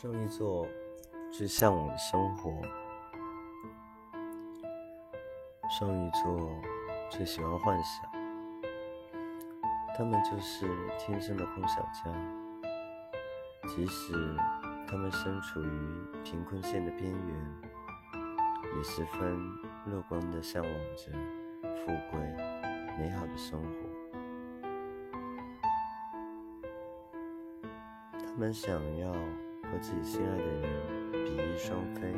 双鱼座最向往的生活，双鱼座最喜欢幻想，他们就是天生的梦想家。即使他们身处于贫困线的边缘，也十分乐观的向往着富贵美好的生活。他们想要。和自己心爱的人比翼双飞，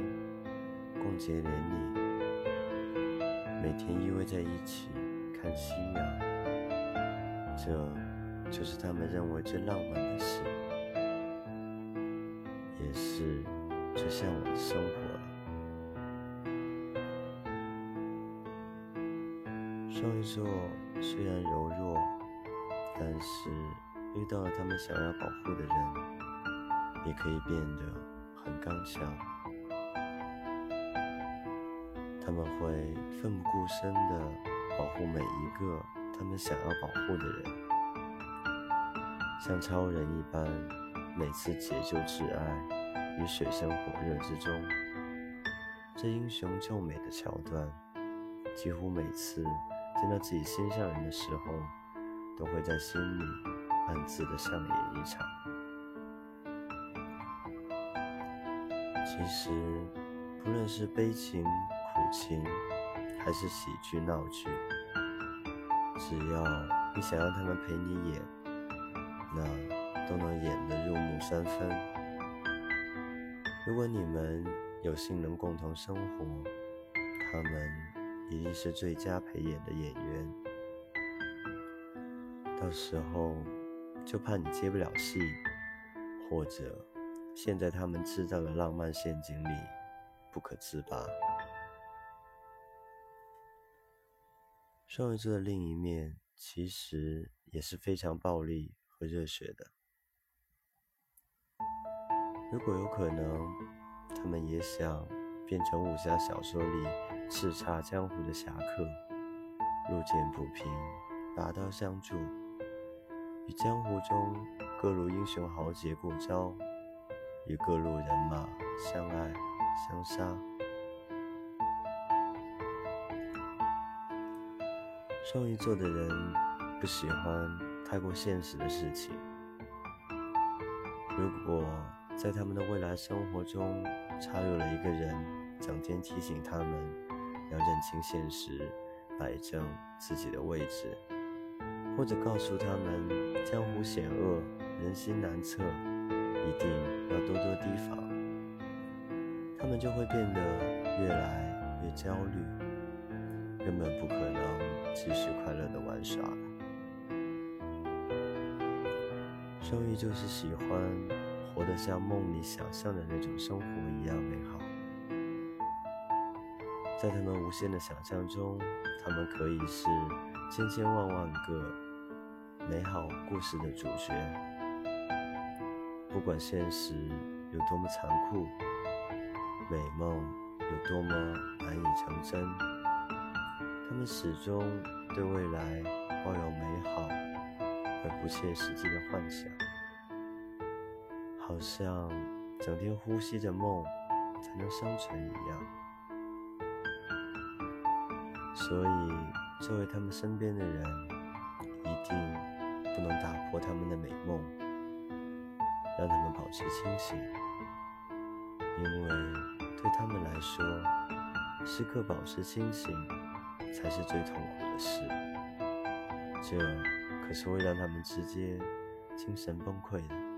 共结连理，每天依偎在一起看夕阳，这就是他们认为最浪漫的事，也是最向往的生活了。双鱼座虽然柔弱，但是遇到了他们想要保护的人。也可以变得很刚强，他们会奋不顾身地保护每一个他们想要保护的人，像超人一般，每次解救挚爱于水深火热之中。这英雄救美的桥段，几乎每次见到自己心上人的时候，都会在心里暗自的上演一场。其实，不论是悲情、苦情，还是喜剧、闹剧，只要你想让他们陪你演，那都能演得入木三分。如果你们有幸能共同生活，他们一定是最佳陪演的演员。到时候，就怕你接不了戏，或者……陷在他们制造的浪漫陷阱里不可自拔。双鱼座的另一面其实也是非常暴力和热血的。如果有可能，他们也想变成武侠小说里叱咤江湖的侠客，路见不平，拔刀相助，与江湖中各路英雄豪杰过招。与各路人马相爱相杀。双鱼座的人不喜欢太过现实的事情。如果在他们的未来生活中插入了一个人，整天提醒他们要认清现实，摆正自己的位置，或者告诉他们江湖险恶，人心难测。一定要多多提防，他们就会变得越来越焦虑，根本不可能继续快乐的玩耍了。双鱼就是喜欢活得像梦里想象的那种生活一样美好，在他们无限的想象中，他们可以是千千万万个美好故事的主角。不管现实有多么残酷，美梦有多么难以成真，他们始终对未来抱有美好而不切实际的幻想，好像整天呼吸着梦才能生存一样。所以，作为他们身边的人，一定不能打破他们的美梦。让他们保持清醒，因为对他们来说，时刻保持清醒才是最痛苦的事。这可是会让他们直接精神崩溃的。